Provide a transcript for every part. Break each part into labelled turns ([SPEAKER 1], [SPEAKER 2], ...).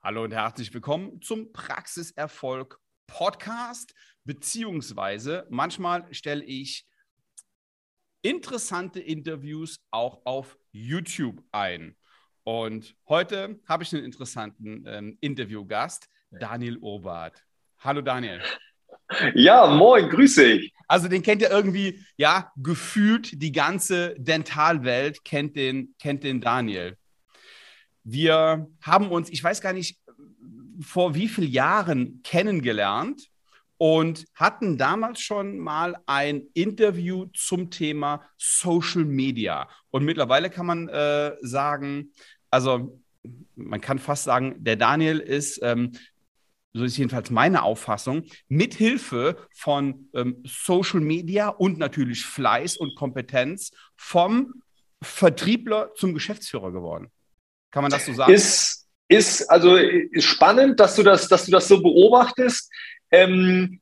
[SPEAKER 1] Hallo und herzlich willkommen zum Praxiserfolg Podcast, beziehungsweise manchmal stelle ich interessante Interviews auch auf YouTube ein. Und heute habe ich einen interessanten ähm, Interviewgast, Daniel Urbart. Hallo Daniel.
[SPEAKER 2] Ja, moin, grüße dich.
[SPEAKER 1] Also den kennt ihr irgendwie, ja, gefühlt die ganze Dentalwelt kennt den, kennt den Daniel. Wir haben uns, ich weiß gar nicht, vor wie vielen Jahren kennengelernt und hatten damals schon mal ein Interview zum Thema Social Media. Und mittlerweile kann man äh, sagen, also man kann fast sagen, der Daniel ist, ähm, so ist jedenfalls meine Auffassung, mithilfe von ähm, Social Media und natürlich Fleiß und Kompetenz vom Vertriebler zum Geschäftsführer geworden. Kann man das so sagen?
[SPEAKER 2] Ist, ist also ist spannend, dass du das, dass du das so beobachtest. Ähm,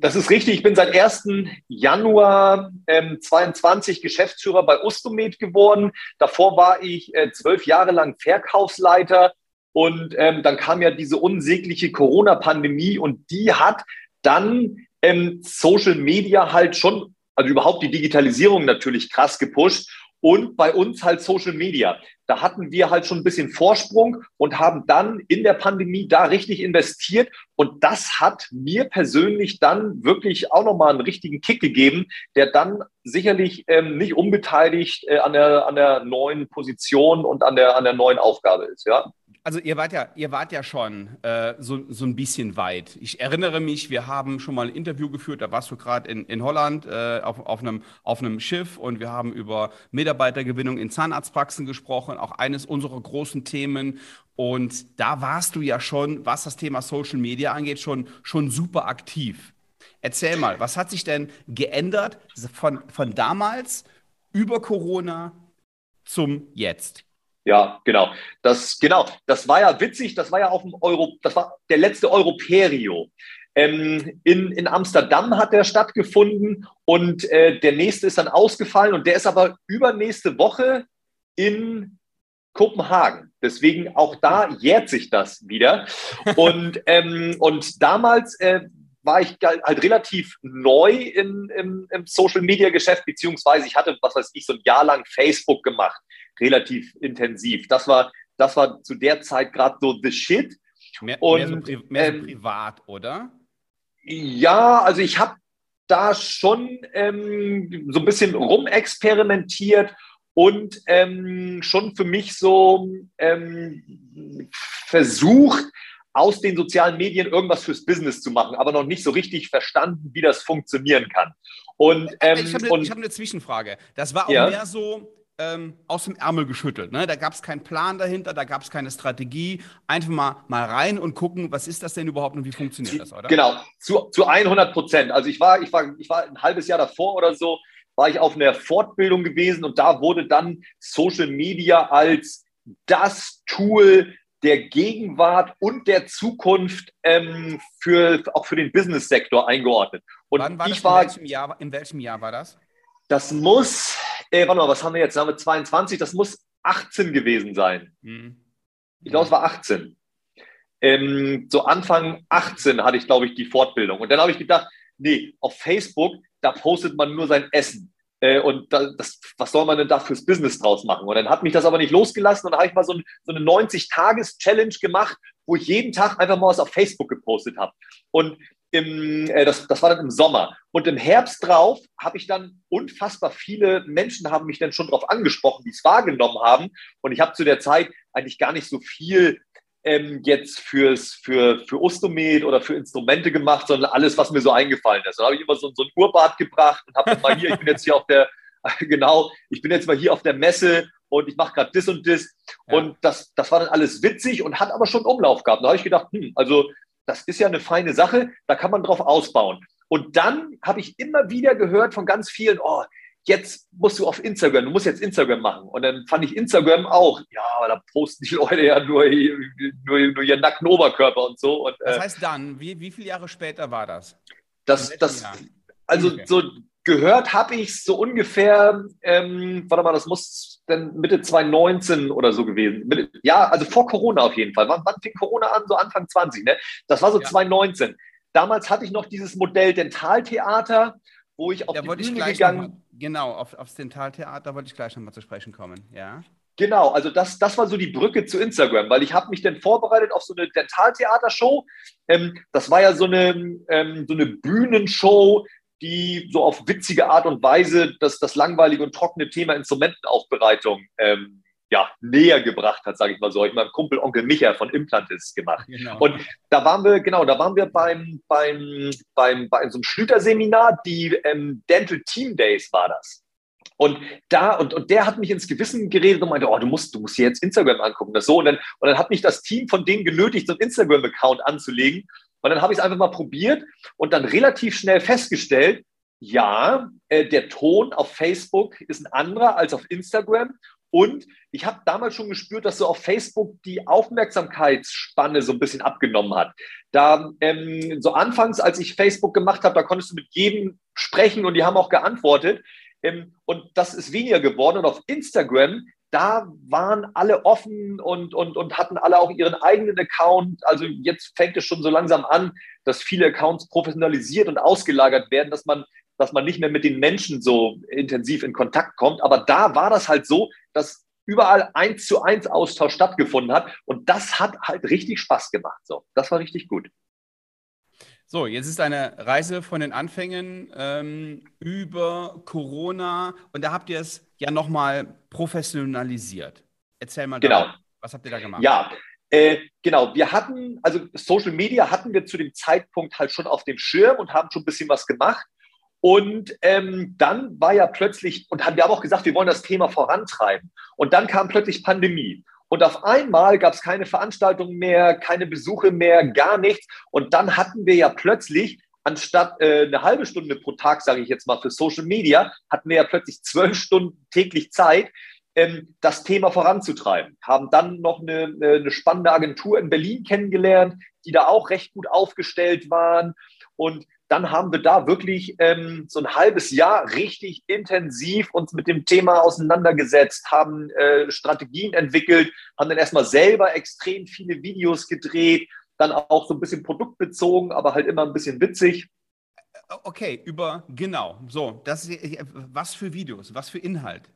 [SPEAKER 2] das ist richtig. Ich bin seit 1. Januar ähm, 22 Geschäftsführer bei Ustomed geworden. Davor war ich äh, zwölf Jahre lang Verkaufsleiter. Und ähm, dann kam ja diese unsägliche Corona-Pandemie und die hat dann ähm, Social Media halt schon, also überhaupt die Digitalisierung natürlich krass gepusht und bei uns halt Social Media. Da hatten wir halt schon ein bisschen Vorsprung und haben dann in der Pandemie da richtig investiert. Und das hat mir persönlich dann wirklich auch nochmal einen richtigen Kick gegeben, der dann sicherlich ähm, nicht unbeteiligt äh, an, der, an der neuen Position und an der, an der neuen Aufgabe ist. Ja
[SPEAKER 1] also ihr wart ja, ihr wart ja schon äh, so, so ein bisschen weit. Ich erinnere mich, wir haben schon mal ein Interview geführt, da warst du gerade in, in Holland äh, auf, auf, einem, auf einem Schiff und wir haben über Mitarbeitergewinnung in Zahnarztpraxen gesprochen, auch eines unserer großen Themen. Und da warst du ja schon, was das Thema Social Media angeht, schon, schon super aktiv. Erzähl mal, was hat sich denn geändert von, von damals über Corona zum Jetzt?
[SPEAKER 2] Ja, genau. Das, genau. Das war ja witzig. Das war ja auf dem Euro, das war der letzte Europerio. Ähm, in, in Amsterdam hat der stattgefunden und äh, der nächste ist dann ausgefallen und der ist aber übernächste Woche in Kopenhagen. Deswegen auch da jährt sich das wieder. Und, ähm, und damals äh, war ich halt relativ neu in, im, im Social Media Geschäft, beziehungsweise ich hatte, was weiß ich, so ein Jahr lang Facebook gemacht relativ intensiv. Das war, das war zu der Zeit gerade so the shit.
[SPEAKER 1] Mehr, Und, mehr, so, pri mehr so ähm, privat, oder?
[SPEAKER 2] Ja, also ich habe da schon ähm, so ein bisschen rumexperimentiert und ähm, schon für mich so ähm, versucht, aus den sozialen Medien irgendwas fürs Business zu machen, aber noch nicht so richtig verstanden, wie das funktionieren kann. Und,
[SPEAKER 1] ähm, ich habe eine, hab eine Zwischenfrage. Das war auch ja? mehr so, ähm, aus dem Ärmel geschüttelt. Ne? Da gab es keinen Plan dahinter, da gab es keine Strategie. Einfach mal, mal rein und gucken, was ist das denn überhaupt und wie funktioniert das, oder?
[SPEAKER 2] Genau, zu, zu 100 Prozent. Also ich war, ich, war, ich war ein halbes Jahr davor oder so, war ich auf einer Fortbildung gewesen und da wurde dann Social Media als das Tool der Gegenwart und der Zukunft ähm, für, auch für den Business-Sektor eingeordnet. Und
[SPEAKER 1] Wann war ich? War, in, welchem Jahr, in welchem Jahr war das?
[SPEAKER 2] Das muss, äh, warte mal, was haben wir jetzt? Haben wir 22? Das muss 18 gewesen sein. Mhm. Ich glaube, es war 18. Ähm, so Anfang 18 hatte ich, glaube ich, die Fortbildung. Und dann habe ich gedacht, nee, auf Facebook, da postet man nur sein Essen. Äh, und da, das, was soll man denn da fürs Business draus machen? Und dann hat mich das aber nicht losgelassen und dann habe ich mal so, ein, so eine 90-Tages-Challenge gemacht, wo ich jeden Tag einfach mal was auf Facebook gepostet habe. Und im, äh, das, das war dann im Sommer. Und im Herbst drauf habe ich dann unfassbar viele Menschen haben mich dann schon darauf angesprochen, die es wahrgenommen haben. Und ich habe zu der Zeit eigentlich gar nicht so viel ähm, jetzt fürs, für, für Ostomed oder für Instrumente gemacht, sondern alles, was mir so eingefallen ist. Da habe ich immer so, so ein Urbad gebracht und habe mal hier, ich bin jetzt hier auf der, genau, ich bin jetzt mal hier auf der Messe und ich mache gerade das und das. Ja. Und das, das war dann alles witzig und hat aber schon Umlauf gehabt. Da habe ich gedacht, hm, also das ist ja eine feine Sache, da kann man drauf ausbauen. Und dann habe ich immer wieder gehört von ganz vielen, oh, jetzt musst du auf Instagram, du musst jetzt Instagram machen. Und dann fand ich Instagram auch, ja, aber da posten die Leute ja nur, nur, nur ihren nackten Oberkörper und so. Und,
[SPEAKER 1] das äh, heißt dann, wie, wie viele Jahre später war das?
[SPEAKER 2] Das, das also okay. so gehört habe ich so ungefähr, ähm, warte mal, das muss dann Mitte 2019 oder so gewesen. Ja, also vor Corona auf jeden Fall. Wann, wann fing Corona an? So Anfang 20, ne? Das war so ja. 2019. Damals hatte ich noch dieses Modell Dentaltheater, wo ich auf
[SPEAKER 1] da die Bühne gegangen mal, Genau, auf, aufs Dentaltheater wollte ich gleich nochmal zu sprechen kommen, ja.
[SPEAKER 2] Genau, also das, das war so die Brücke zu Instagram, weil ich habe mich dann vorbereitet auf so eine Dentaltheatershow. Ähm, das war ja so eine, ähm, so eine Bühnenshow, die so auf witzige Art und Weise das, das langweilige und trockene Thema Instrumentenaufbereitung ähm, ja, näher gebracht hat, sage ich mal so. Ich meinem Kumpel Onkel Micha von Implantis gemacht. Genau. Und da waren wir, genau, da waren wir beim, beim, beim, bei so einem Schlüter-Seminar, die ähm, Dental Team Days war das. Und da, und, und der hat mich ins Gewissen geredet und meinte, oh, du musst, du musst hier jetzt Instagram angucken. Das so. Und dann, und dann hat mich das Team von denen genötigt, so einen Instagram-Account anzulegen. Und dann habe ich es einfach mal probiert und dann relativ schnell festgestellt, ja, äh, der Ton auf Facebook ist ein anderer als auf Instagram. Und ich habe damals schon gespürt, dass so auf Facebook die Aufmerksamkeitsspanne so ein bisschen abgenommen hat. Da ähm, so anfangs, als ich Facebook gemacht habe, da konntest du mit jedem sprechen und die haben auch geantwortet. Ähm, und das ist weniger geworden. Und auf Instagram, da waren alle offen und, und, und hatten alle auch ihren eigenen Account. Also jetzt fängt es schon so langsam an, dass viele Accounts professionalisiert und ausgelagert werden, dass man, dass man nicht mehr mit den Menschen so intensiv in Kontakt kommt. Aber da war das halt so, dass überall eins zu eins Austausch stattgefunden hat. Und das hat halt richtig Spaß gemacht. So, das war richtig gut.
[SPEAKER 1] So, jetzt ist eine Reise von den Anfängen ähm, über Corona und da habt ihr es ja nochmal professionalisiert. Erzähl mal,
[SPEAKER 2] genau.
[SPEAKER 1] Da, was habt ihr da gemacht?
[SPEAKER 2] Ja, äh, genau. Wir hatten, also Social Media hatten wir zu dem Zeitpunkt halt schon auf dem Schirm und haben schon ein bisschen was gemacht. Und ähm, dann war ja plötzlich, und haben wir haben auch gesagt, wir wollen das Thema vorantreiben. Und dann kam plötzlich Pandemie. Und auf einmal gab es keine Veranstaltungen mehr, keine Besuche mehr, gar nichts. Und dann hatten wir ja plötzlich, anstatt äh, eine halbe Stunde pro Tag, sage ich jetzt mal, für Social Media, hatten wir ja plötzlich zwölf Stunden täglich Zeit, ähm, das Thema voranzutreiben. Haben dann noch eine, eine spannende Agentur in Berlin kennengelernt, die da auch recht gut aufgestellt waren. Und dann haben wir da wirklich ähm, so ein halbes Jahr richtig intensiv uns mit dem Thema auseinandergesetzt, haben äh, Strategien entwickelt, haben dann erstmal selber extrem viele Videos gedreht, dann auch so ein bisschen produktbezogen, aber halt immer ein bisschen witzig.
[SPEAKER 1] Okay, über genau. So, das ist, was für Videos, was für Inhalt?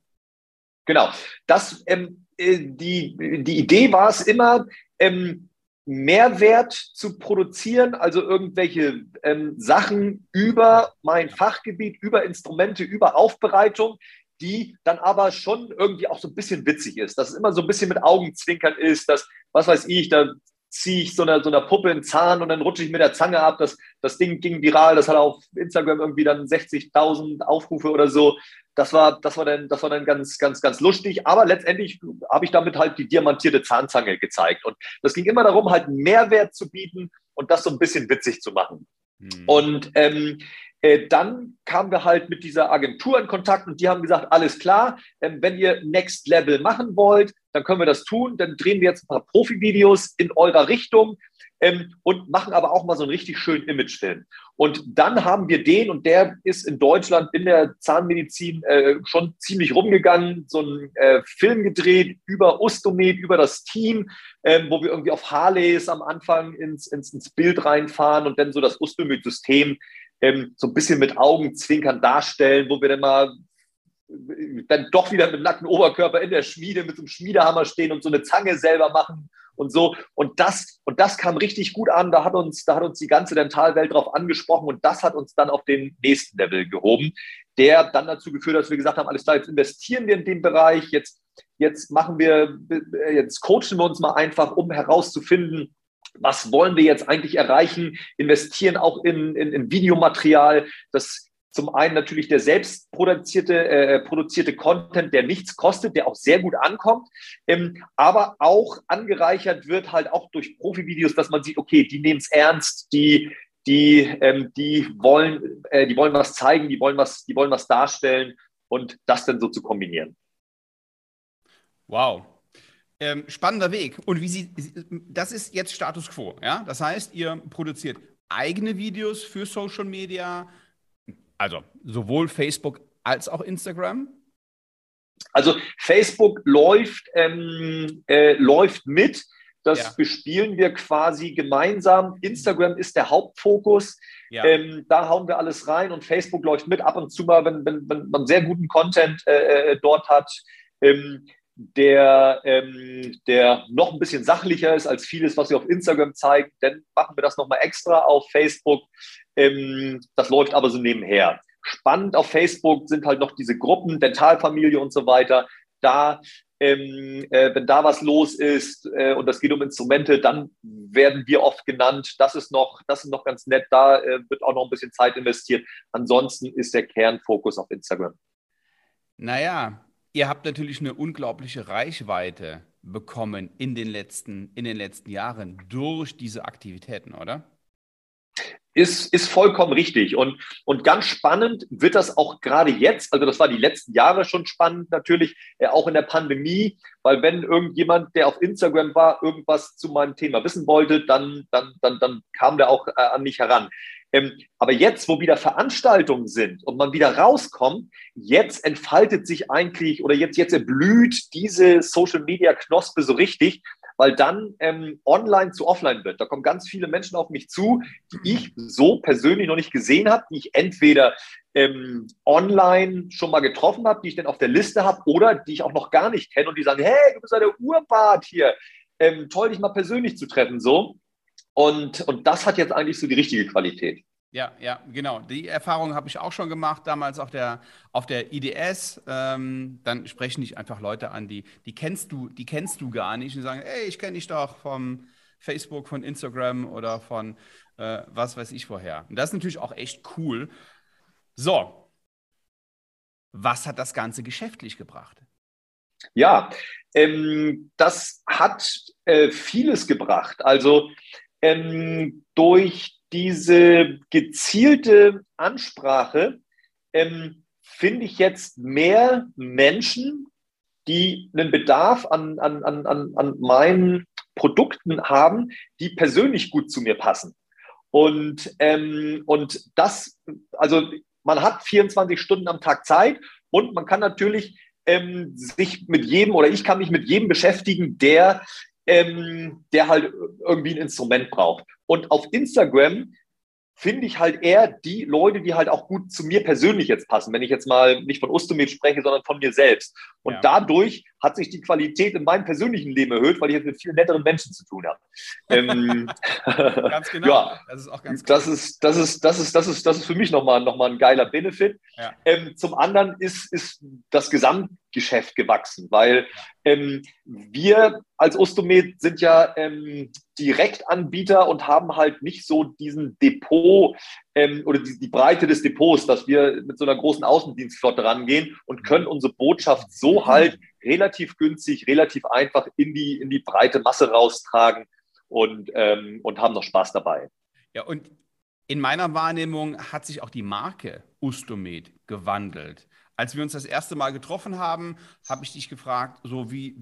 [SPEAKER 2] Genau. Das ähm, äh, die die Idee war es immer. Ähm, Mehrwert zu produzieren, also irgendwelche ähm, Sachen über mein Fachgebiet, über Instrumente, über Aufbereitung, die dann aber schon irgendwie auch so ein bisschen witzig ist, dass es immer so ein bisschen mit Augenzwinkern ist, dass, was weiß ich, da ziehe ich so einer, so einer Puppe einen Zahn und dann rutsche ich mit der Zange ab. Das, das Ding ging viral, das hat auf Instagram irgendwie dann 60.000 Aufrufe oder so. Das war, das war dann, das war dann ganz, ganz, ganz lustig. Aber letztendlich habe ich damit halt die diamantierte Zahnzange gezeigt. Und das ging immer darum, halt Mehrwert zu bieten und das so ein bisschen witzig zu machen. Hm. Und ähm, äh, dann kamen wir halt mit dieser Agentur in Kontakt und die haben gesagt, alles klar, ähm, wenn ihr Next Level machen wollt, dann können wir das tun. Dann drehen wir jetzt ein paar Profi-Videos in eurer Richtung ähm, und machen aber auch mal so einen richtig schönen Imagefilm. Und dann haben wir den, und der ist in Deutschland in der Zahnmedizin äh, schon ziemlich rumgegangen, so einen äh, Film gedreht über Ostomed, über das Team, ähm, wo wir irgendwie auf Harleys am Anfang ins, ins, ins Bild reinfahren und dann so das Ostomed-System ähm, so ein bisschen mit Augenzwinkern darstellen, wo wir dann mal dann doch wieder mit nacktem Oberkörper in der Schmiede mit so einem Schmiedehammer stehen und so eine Zange selber machen und so. Und das, und das kam richtig gut an. Da hat uns, da hat uns die ganze Dentalwelt drauf angesprochen und das hat uns dann auf den nächsten Level gehoben, der dann dazu geführt hat, dass wir gesagt haben, alles klar, jetzt investieren wir in den Bereich, jetzt, jetzt machen wir, jetzt coachen wir uns mal einfach, um herauszufinden, was wollen wir jetzt eigentlich erreichen, investieren auch in, in, in Videomaterial, das zum einen natürlich der selbst produzierte, äh, produzierte Content, der nichts kostet, der auch sehr gut ankommt, ähm, aber auch angereichert wird halt auch durch Profi-Videos, dass man sieht, okay, die nehmen es ernst, die, die, ähm, die, wollen, äh, die wollen was zeigen, die wollen was, die wollen was darstellen und das dann so zu kombinieren.
[SPEAKER 1] Wow, ähm, spannender Weg. Und wie Sie, das ist jetzt Status quo. Ja? Das heißt, ihr produziert eigene Videos für Social Media, also sowohl Facebook als auch Instagram.
[SPEAKER 2] Also Facebook läuft, ähm, äh, läuft mit. Das ja. bespielen wir quasi gemeinsam. Instagram ist der Hauptfokus. Ja. Ähm, da hauen wir alles rein und Facebook läuft mit. Ab und zu mal, wenn, wenn, wenn man sehr guten Content äh, äh dort hat, ähm, der, ähm, der noch ein bisschen sachlicher ist als vieles, was wir auf Instagram zeigen, dann machen wir das nochmal extra auf Facebook. Ähm, das läuft aber so nebenher. Spannend auf Facebook sind halt noch diese Gruppen, Dentalfamilie und so weiter. Da, ähm, äh, wenn da was los ist äh, und das geht um Instrumente, dann werden wir oft genannt. Das ist noch, das ist noch ganz nett. Da äh, wird auch noch ein bisschen Zeit investiert. Ansonsten ist der Kernfokus auf Instagram.
[SPEAKER 1] Naja, ihr habt natürlich eine unglaubliche Reichweite bekommen in den letzten, in den letzten Jahren durch diese Aktivitäten, oder?
[SPEAKER 2] ist, ist vollkommen richtig. Und, und ganz spannend wird das auch gerade jetzt, also das war die letzten Jahre schon spannend natürlich, äh, auch in der Pandemie, weil wenn irgendjemand, der auf Instagram war, irgendwas zu meinem Thema wissen wollte, dann, dann, dann, dann kam der auch äh, an mich heran. Ähm, aber jetzt, wo wieder Veranstaltungen sind und man wieder rauskommt, jetzt entfaltet sich eigentlich oder jetzt, jetzt erblüht diese Social Media Knospe so richtig, weil dann ähm, online zu offline wird. Da kommen ganz viele Menschen auf mich zu, die ich so persönlich noch nicht gesehen habe, die ich entweder ähm, online schon mal getroffen habe, die ich dann auf der Liste habe oder die ich auch noch gar nicht kenne und die sagen, hey, du bist ja der Urbart hier. Ähm, toll, dich mal persönlich zu treffen, so. Und, und das hat jetzt eigentlich so die richtige Qualität.
[SPEAKER 1] Ja, ja, genau. Die Erfahrung habe ich auch schon gemacht, damals auf der, auf der IDS. Ähm, dann sprechen dich einfach Leute an, die, die kennst du, die kennst du gar nicht und sagen, ey, ich kenne dich doch vom Facebook, von Instagram oder von äh, was weiß ich woher. Und das ist natürlich auch echt cool. So, was hat das Ganze geschäftlich gebracht?
[SPEAKER 2] Ja, ähm, das hat äh, vieles gebracht. Also ähm, durch diese gezielte Ansprache ähm, finde ich jetzt mehr Menschen, die einen Bedarf an, an, an, an meinen Produkten haben, die persönlich gut zu mir passen. Und, ähm, und das, also man hat 24 Stunden am Tag Zeit und man kann natürlich ähm, sich mit jedem oder ich kann mich mit jedem beschäftigen, der ähm, der halt irgendwie ein Instrument braucht. Und auf Instagram finde ich halt eher die Leute, die halt auch gut zu mir persönlich jetzt passen, wenn ich jetzt mal nicht von Ustomet spreche, sondern von mir selbst. Und ja. dadurch hat sich die Qualität in meinem persönlichen Leben erhöht, weil ich jetzt mit viel netteren Menschen zu tun habe. ähm, ganz genau. Ja, das ist auch ganz das ist, das ist, das ist, das ist, das ist für mich nochmal noch mal ein geiler Benefit. Ja. Ähm, zum anderen ist, ist das Gesamtgeschäft gewachsen, weil ähm, wir als Ostomed sind ja ähm, Direktanbieter und haben halt nicht so diesen Depot ähm, oder die, die, Breite des Depots, dass wir mit so einer großen Außendienstflotte rangehen und können unsere Botschaft so halt relativ günstig, relativ einfach in die, in die breite Masse raustragen und, ähm, und haben noch Spaß dabei.
[SPEAKER 1] Ja, und in meiner Wahrnehmung hat sich auch die Marke Ustomed gewandelt. Als wir uns das erste Mal getroffen haben, habe ich dich gefragt, so wie,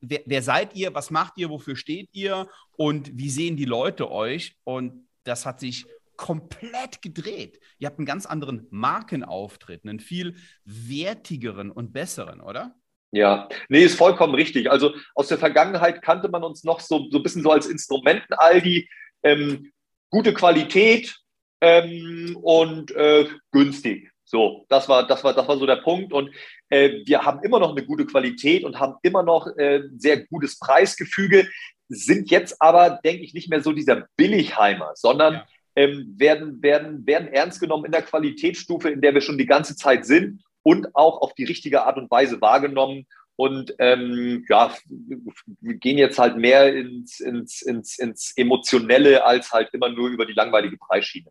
[SPEAKER 1] wer, wer, seid ihr, was macht ihr, wofür steht ihr und wie sehen die Leute euch? Und das hat sich komplett gedreht. Ihr habt einen ganz anderen Markenauftritt, einen viel wertigeren und besseren, oder?
[SPEAKER 2] Ja, nee, ist vollkommen richtig. Also aus der Vergangenheit kannte man uns noch so, so ein bisschen so als Instrumenten-Aldi. Ähm, gute Qualität ähm, und äh, günstig. So, das war, das war, das war so der Punkt. Und äh, wir haben immer noch eine gute Qualität und haben immer noch äh, sehr gutes Preisgefüge, sind jetzt aber, denke ich, nicht mehr so dieser Billigheimer, sondern ja. ähm, werden, werden, werden ernst genommen in der Qualitätsstufe, in der wir schon die ganze Zeit sind und auch auf die richtige Art und Weise wahrgenommen. Und ähm, ja, wir gehen jetzt halt mehr ins, ins, ins, ins Emotionelle als halt immer nur über die langweilige Preisschiene.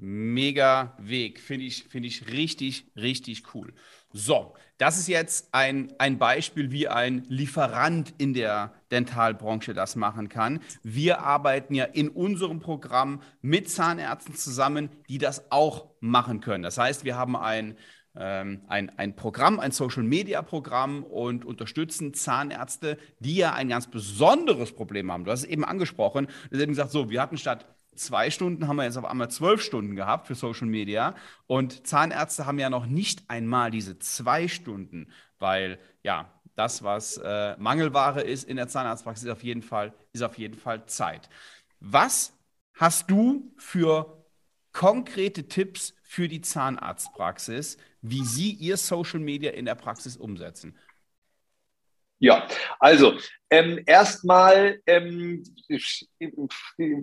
[SPEAKER 1] Mega Weg. Finde ich, find ich richtig, richtig cool. So, das ist jetzt ein, ein Beispiel, wie ein Lieferant in der Dentalbranche das machen kann. Wir arbeiten ja in unserem Programm mit Zahnärzten zusammen, die das auch machen können. Das heißt, wir haben ein, ähm, ein, ein Programm, ein Social-Media-Programm und unterstützen Zahnärzte, die ja ein ganz besonderes Problem haben. Du hast es eben angesprochen. Du hast eben gesagt, so, wir hatten statt zwei Stunden haben wir jetzt auf einmal zwölf Stunden gehabt für Social Media. Und Zahnärzte haben ja noch nicht einmal diese zwei Stunden, weil ja, das, was äh, Mangelware ist in der Zahnarztpraxis, ist auf jeden Fall, ist auf jeden Fall Zeit. Was hast du für konkrete Tipps für die Zahnarztpraxis, wie sie ihr Social Media in der Praxis umsetzen?
[SPEAKER 2] Ja, also ähm, erstmal ähm,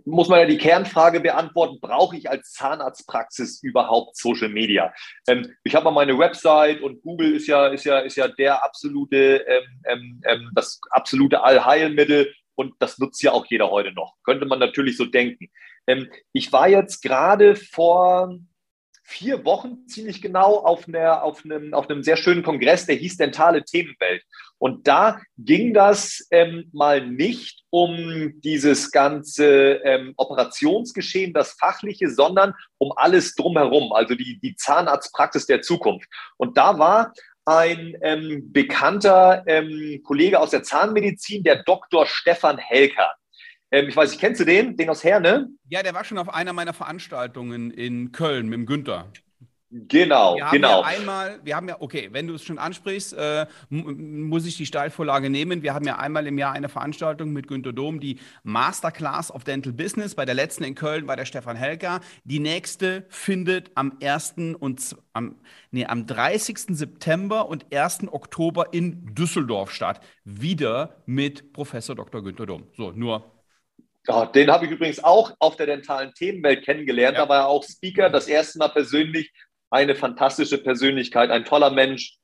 [SPEAKER 2] muss man ja die Kernfrage beantworten, brauche ich als Zahnarztpraxis überhaupt Social Media? Ähm, ich habe mal meine Website und Google ist ja, ist ja, ist ja der absolute, ähm, ähm, ähm, das absolute Allheilmittel und das nutzt ja auch jeder heute noch. Könnte man natürlich so denken. ich war jetzt gerade vor vier Wochen ziemlich genau auf, einer, auf, einem, auf einem sehr schönen Kongress, der hieß Dentale Themenwelt. Und da ging das ähm, mal nicht um dieses ganze ähm, Operationsgeschehen, das fachliche, sondern um alles drumherum, also die, die Zahnarztpraxis der Zukunft. Und da war ein ähm, bekannter ähm, Kollege aus der Zahnmedizin, der Dr. Stefan Helker. Ähm, ich weiß nicht, kennst du den? Den aus Herne?
[SPEAKER 1] Ja, der war schon auf einer meiner Veranstaltungen in Köln mit dem Günther.
[SPEAKER 2] Genau,
[SPEAKER 1] wir
[SPEAKER 2] genau.
[SPEAKER 1] Ja einmal, wir haben ja, okay, wenn du es schon ansprichst, äh, muss ich die Steilvorlage nehmen. Wir haben ja einmal im Jahr eine Veranstaltung mit Günter Dom, die Masterclass of Dental Business. Bei der letzten in Köln war der Stefan Helker. Die nächste findet am 1. und am, nee, am 30. September und 1. Oktober in Düsseldorf statt. Wieder mit Professor Dr. Günter Dom. So, nur
[SPEAKER 2] ja, den habe ich übrigens auch auf der dentalen Themenwelt kennengelernt. Ja. Da war er auch Speaker, das erste Mal persönlich eine fantastische Persönlichkeit, ein toller Mensch,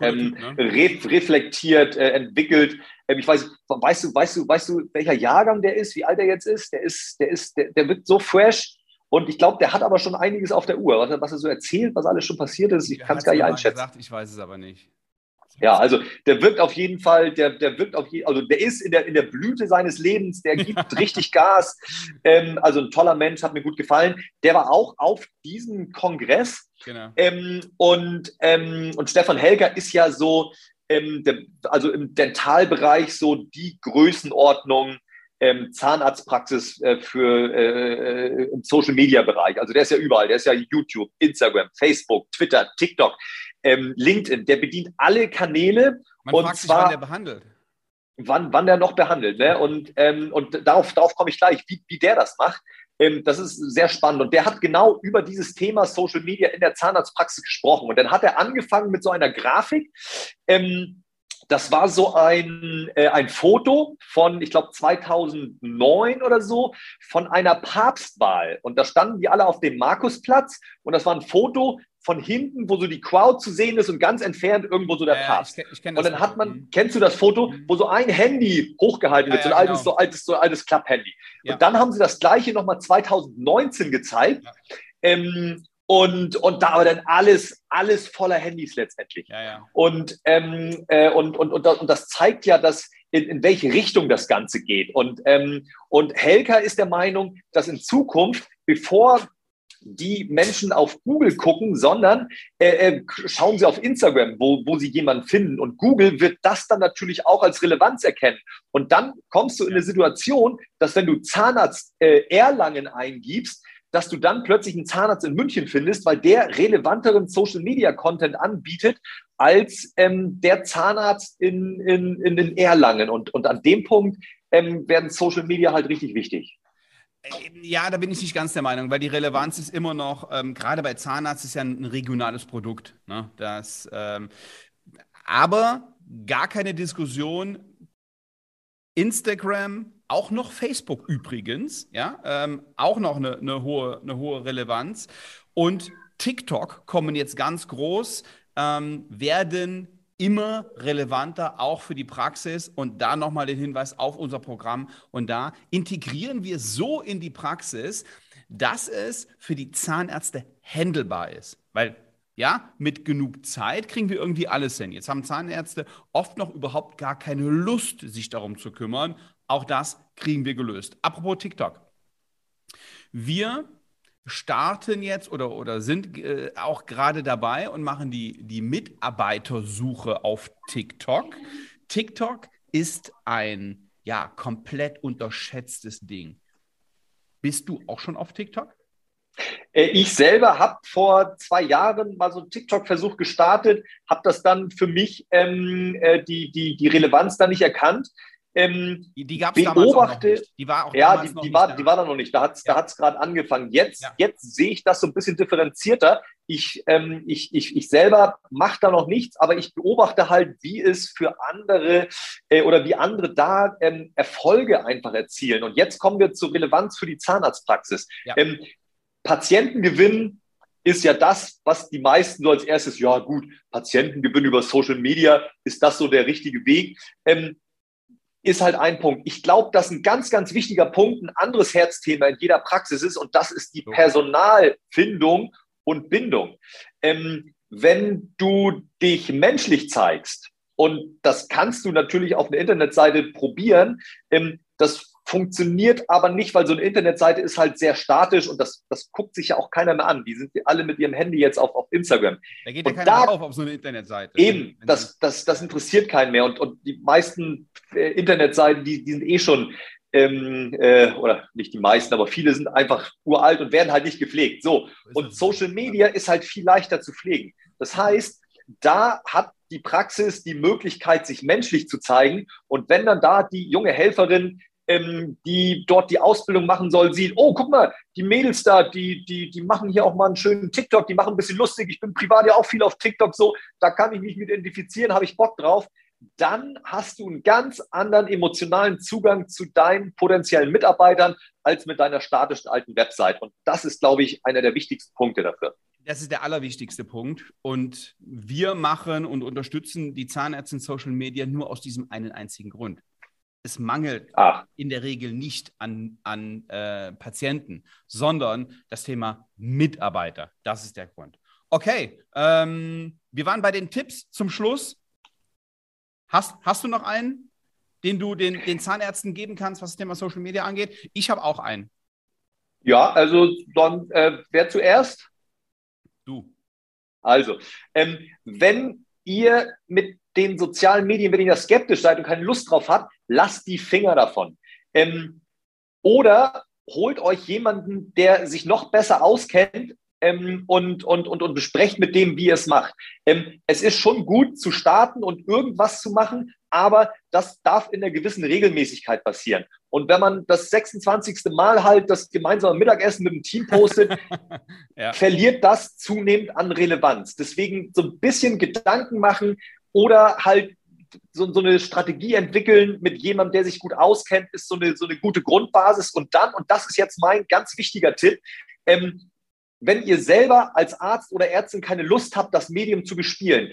[SPEAKER 2] ähm, typ, ne? re reflektiert, äh, entwickelt. Ähm, ich weiß, weißt du, weißt du, weißt du, welcher Jahrgang der ist, wie alt er jetzt ist? Der ist, der ist, der, der wird so fresh. Und ich glaube, der hat aber schon einiges auf der Uhr. Was, was er so erzählt, was alles schon passiert ist, ich kann es gar nicht einschätzen. Gesagt,
[SPEAKER 1] ich weiß es aber nicht.
[SPEAKER 2] Ja, also der wirkt auf jeden Fall, der, der wirkt auf jeden also der ist in der, in der Blüte seines Lebens, der gibt richtig Gas. Ähm, also ein toller Mensch, hat mir gut gefallen. Der war auch auf diesem Kongress. Genau. Ähm, und, ähm, und Stefan Helger ist ja so, ähm, der, also im Dentalbereich so die Größenordnung ähm, Zahnarztpraxis äh, für äh, äh, im Social Media Bereich. Also der ist ja überall, der ist ja YouTube, Instagram, Facebook, Twitter, TikTok ähm, LinkedIn, der bedient alle Kanäle.
[SPEAKER 1] Man und fragt zwar, sich, wann der behandelt.
[SPEAKER 2] Wann, wann der noch behandelt. Ne? Und, ähm, und darauf, darauf komme ich gleich, wie, wie der das macht. Ähm, das ist sehr spannend. Und der hat genau über dieses Thema Social Media in der Zahnarztpraxis gesprochen. Und dann hat er angefangen mit so einer Grafik. Ähm, das war so ein, äh, ein Foto von, ich glaube, 2009 oder so, von einer Papstwahl. Und da standen die alle auf dem Markusplatz. Und das war ein Foto von hinten, wo so die Crowd zu sehen ist und ganz entfernt irgendwo so der ja, Papst. Ich, ich und dann hat man, mhm. kennst du das Foto, mhm. wo so ein Handy hochgehalten wird, ja, so, ein altes, genau. so altes, so altes Klapp-Handy. Ja. Und dann haben sie das gleiche nochmal 2019 gezeigt. Ähm, und, und da aber dann alles, alles voller Handys letztendlich. Und, ähm, äh, und, und, und, das, und das zeigt ja, dass in, in welche Richtung das Ganze geht. Und, ähm, und Helker ist der Meinung, dass in Zukunft, bevor die Menschen auf Google gucken, sondern äh, äh, schauen sie auf Instagram, wo, wo sie jemanden finden. Und Google wird das dann natürlich auch als Relevanz erkennen. Und dann kommst du in eine Situation, dass wenn du Zahnarzt äh, Erlangen eingibst, dass du dann plötzlich einen Zahnarzt in München findest, weil der relevanteren Social-Media-Content anbietet als ähm, der Zahnarzt in, in, in, in Erlangen. Und, und an dem Punkt ähm, werden Social Media halt richtig wichtig.
[SPEAKER 1] Ja, da bin ich nicht ganz der Meinung, weil die Relevanz ist immer noch, ähm, gerade bei Zahnarzt ist ja ein regionales Produkt. Ne? Das, ähm, aber gar keine Diskussion. Instagram, auch noch Facebook übrigens, ja, ähm, auch noch eine, eine, hohe, eine hohe Relevanz. Und TikTok kommen jetzt ganz groß, ähm, werden immer relevanter, auch für die Praxis. Und da nochmal den Hinweis auf unser Programm. Und da integrieren wir so in die Praxis, dass es für die Zahnärzte händelbar ist. Weil ja, mit genug Zeit kriegen wir irgendwie alles hin. Jetzt haben Zahnärzte oft noch überhaupt gar keine Lust, sich darum zu kümmern. Auch das kriegen wir gelöst. Apropos TikTok. Wir starten jetzt oder, oder sind äh, auch gerade dabei und machen die, die Mitarbeitersuche auf TikTok. TikTok ist ein ja komplett unterschätztes Ding. Bist du auch schon auf TikTok?
[SPEAKER 2] Äh, ich selber habe vor zwei Jahren mal so einen TikTok-Versuch gestartet, habe das dann für mich ähm, äh, die, die, die Relevanz dann nicht erkannt. Ähm,
[SPEAKER 1] die gab es damals auch noch nicht.
[SPEAKER 2] Die war auch ja, die, die, war, da. die war da noch nicht. Da hat es ja. gerade angefangen. Jetzt, ja. jetzt sehe ich das so ein bisschen differenzierter. Ich, ähm, ich, ich, ich selber mache da noch nichts, aber ich beobachte halt, wie es für andere äh, oder wie andere da ähm, Erfolge einfach erzielen. Und jetzt kommen wir zur Relevanz für die Zahnarztpraxis. Ja. Ähm, Patientengewinn ist ja das, was die meisten so als erstes, ja gut, Patientengewinn über Social Media, ist das so der richtige Weg? Ähm, ist halt ein Punkt. Ich glaube, dass ein ganz, ganz wichtiger Punkt ein anderes Herzthema in jeder Praxis ist und das ist die Personalfindung und Bindung. Ähm, wenn du dich menschlich zeigst, und das kannst du natürlich auf einer Internetseite probieren, ähm, das funktioniert aber nicht, weil so eine Internetseite ist halt sehr statisch und das, das guckt sich ja auch keiner mehr an. Die sind alle mit ihrem Handy jetzt auf, auf Instagram.
[SPEAKER 1] Da geht ja keiner da, drauf auf so eine Internetseite.
[SPEAKER 2] Eben, das, das, das interessiert keinen mehr. Und, und die meisten äh, Internetseiten, die, die sind eh schon, ähm, äh, oder nicht die meisten, aber viele sind einfach uralt und werden halt nicht gepflegt. So, und Social Media ist halt viel leichter zu pflegen. Das heißt, da hat die Praxis die Möglichkeit, sich menschlich zu zeigen. Und wenn dann da die junge Helferin ähm, die dort die Ausbildung machen soll, sieht, oh, guck mal, die Mädels da, die, die, die machen hier auch mal einen schönen TikTok, die machen ein bisschen lustig. Ich bin privat ja auch viel auf TikTok so, da kann ich mich mit identifizieren, habe ich Bock drauf. Dann hast du einen ganz anderen emotionalen Zugang zu deinen potenziellen Mitarbeitern als mit deiner statischen alten Website. Und das ist, glaube ich, einer der wichtigsten Punkte dafür.
[SPEAKER 1] Das ist der allerwichtigste Punkt. Und wir machen und unterstützen die Zahnärzte in Social Media nur aus diesem einen einzigen Grund es mangelt Ach. in der Regel nicht an, an äh, Patienten, sondern das Thema Mitarbeiter. Das ist der Grund. Okay, ähm, wir waren bei den Tipps zum Schluss. Hast, hast du noch einen, den du den, den Zahnärzten geben kannst, was das Thema Social Media angeht? Ich habe auch einen.
[SPEAKER 2] Ja, also dann äh, wer zuerst?
[SPEAKER 1] Du.
[SPEAKER 2] Also, ähm, wenn ihr mit den sozialen Medien, wenn ihr da skeptisch seid und keine Lust drauf habt, lasst die Finger davon. Ähm, oder holt euch jemanden, der sich noch besser auskennt ähm, und, und, und, und besprecht mit dem, wie ihr es macht. Ähm, es ist schon gut zu starten und irgendwas zu machen, aber das darf in einer gewissen Regelmäßigkeit passieren. Und wenn man das 26. Mal halt das gemeinsame Mittagessen mit dem Team postet, ja. verliert das zunehmend an Relevanz. Deswegen so ein bisschen Gedanken machen oder halt so, so, eine Strategie entwickeln mit jemandem, der sich gut auskennt, ist so eine, so eine gute Grundbasis. Und dann, und das ist jetzt mein ganz wichtiger Tipp, ähm, wenn ihr selber als Arzt oder Ärztin keine Lust habt, das Medium zu bespielen,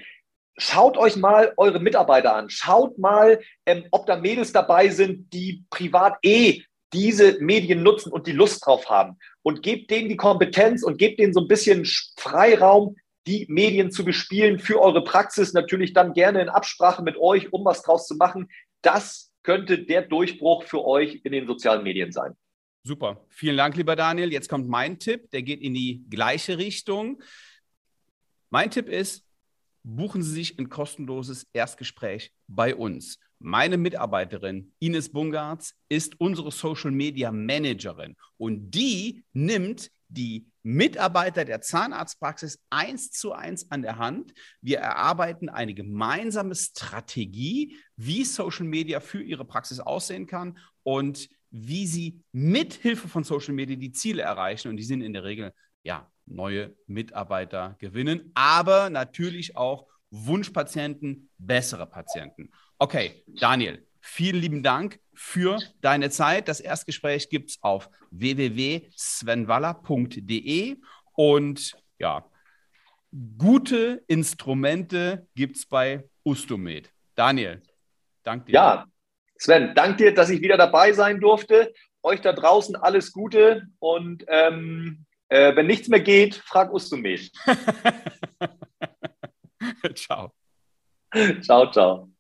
[SPEAKER 2] schaut euch mal eure Mitarbeiter an. Schaut mal, ähm, ob da Mädels dabei sind, die privat eh diese Medien nutzen und die Lust drauf haben. Und gebt denen die Kompetenz und gebt denen so ein bisschen Freiraum, die Medien zu bespielen für eure Praxis. Natürlich dann gerne in Absprache mit euch, um was draus zu machen. Das könnte der Durchbruch für euch in den sozialen Medien sein.
[SPEAKER 1] Super. Vielen Dank, lieber Daniel. Jetzt kommt mein Tipp. Der geht in die gleiche Richtung. Mein Tipp ist, buchen Sie sich ein kostenloses Erstgespräch bei uns. Meine Mitarbeiterin Ines Bungartz ist unsere Social Media Managerin und die nimmt die Mitarbeiter der Zahnarztpraxis eins zu eins an der Hand. Wir erarbeiten eine gemeinsame Strategie, wie Social Media für ihre Praxis aussehen kann und wie sie mit Hilfe von Social Media die Ziele erreichen. Und die sind in der Regel ja neue Mitarbeiter gewinnen, aber natürlich auch Wunschpatienten, bessere Patienten. Okay, Daniel, vielen lieben Dank für deine Zeit. Das Erstgespräch gibt es auf www.svenwaller.de und ja, gute Instrumente gibt es bei Ustomed. Daniel, danke dir.
[SPEAKER 2] Ja, Sven, danke dir, dass ich wieder dabei sein durfte. Euch da draußen alles Gute und ähm, äh, wenn nichts mehr geht, frag Ustomed.
[SPEAKER 1] ciao.
[SPEAKER 2] Ciao, ciao.